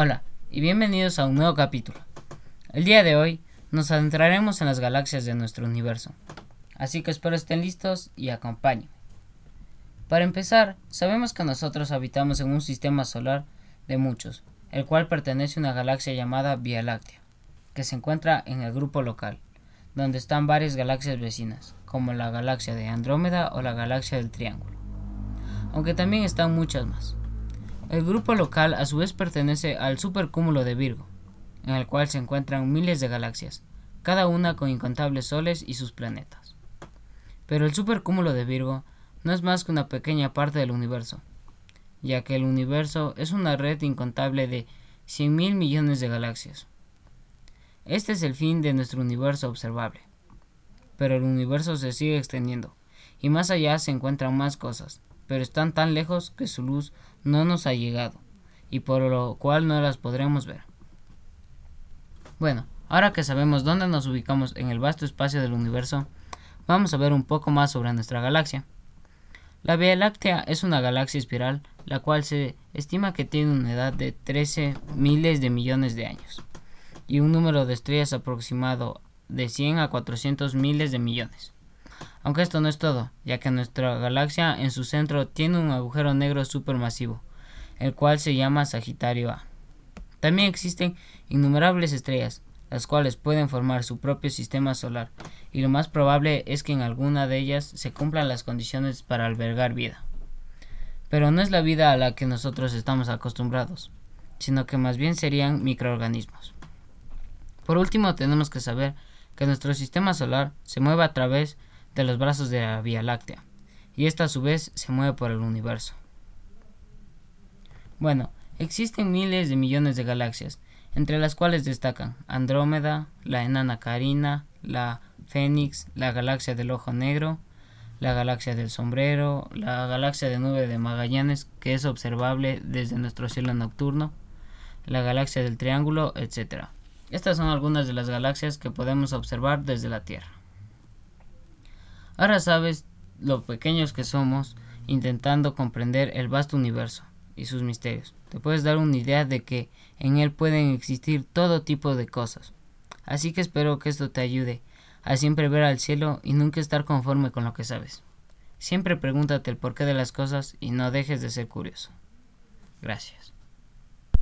Hola y bienvenidos a un nuevo capítulo. El día de hoy nos adentraremos en las galaxias de nuestro universo, así que espero estén listos y acompáñenme. Para empezar, sabemos que nosotros habitamos en un sistema solar de muchos, el cual pertenece a una galaxia llamada Vía Láctea, que se encuentra en el grupo local, donde están varias galaxias vecinas, como la galaxia de Andrómeda o la galaxia del Triángulo, aunque también están muchas más. El grupo local a su vez pertenece al supercúmulo de Virgo, en el cual se encuentran miles de galaxias, cada una con incontables soles y sus planetas. Pero el supercúmulo de Virgo no es más que una pequeña parte del universo, ya que el universo es una red incontable de 100 mil millones de galaxias. Este es el fin de nuestro universo observable. Pero el universo se sigue extendiendo, y más allá se encuentran más cosas, pero están tan lejos que su luz no nos ha llegado, y por lo cual no las podremos ver. Bueno, ahora que sabemos dónde nos ubicamos en el vasto espacio del universo, vamos a ver un poco más sobre nuestra galaxia. La Vía Láctea es una galaxia espiral, la cual se estima que tiene una edad de 13 miles de millones de años, y un número de estrellas aproximado de 100 a 400 miles de millones. Aunque esto no es todo, ya que nuestra galaxia en su centro tiene un agujero negro supermasivo, el cual se llama Sagitario A. También existen innumerables estrellas, las cuales pueden formar su propio sistema solar, y lo más probable es que en alguna de ellas se cumplan las condiciones para albergar vida. Pero no es la vida a la que nosotros estamos acostumbrados, sino que más bien serían microorganismos. Por último, tenemos que saber que nuestro sistema solar se mueve a través de los brazos de la Vía Láctea, y esta a su vez se mueve por el universo. Bueno, existen miles de millones de galaxias, entre las cuales destacan Andrómeda, la enana Carina, la Fénix, la galaxia del Ojo Negro, la galaxia del Sombrero, la galaxia de Nube de Magallanes, que es observable desde nuestro cielo nocturno, la galaxia del Triángulo, etc. Estas son algunas de las galaxias que podemos observar desde la Tierra. Ahora sabes lo pequeños que somos intentando comprender el vasto universo y sus misterios. Te puedes dar una idea de que en él pueden existir todo tipo de cosas. Así que espero que esto te ayude a siempre ver al cielo y nunca estar conforme con lo que sabes. Siempre pregúntate el porqué de las cosas y no dejes de ser curioso. Gracias.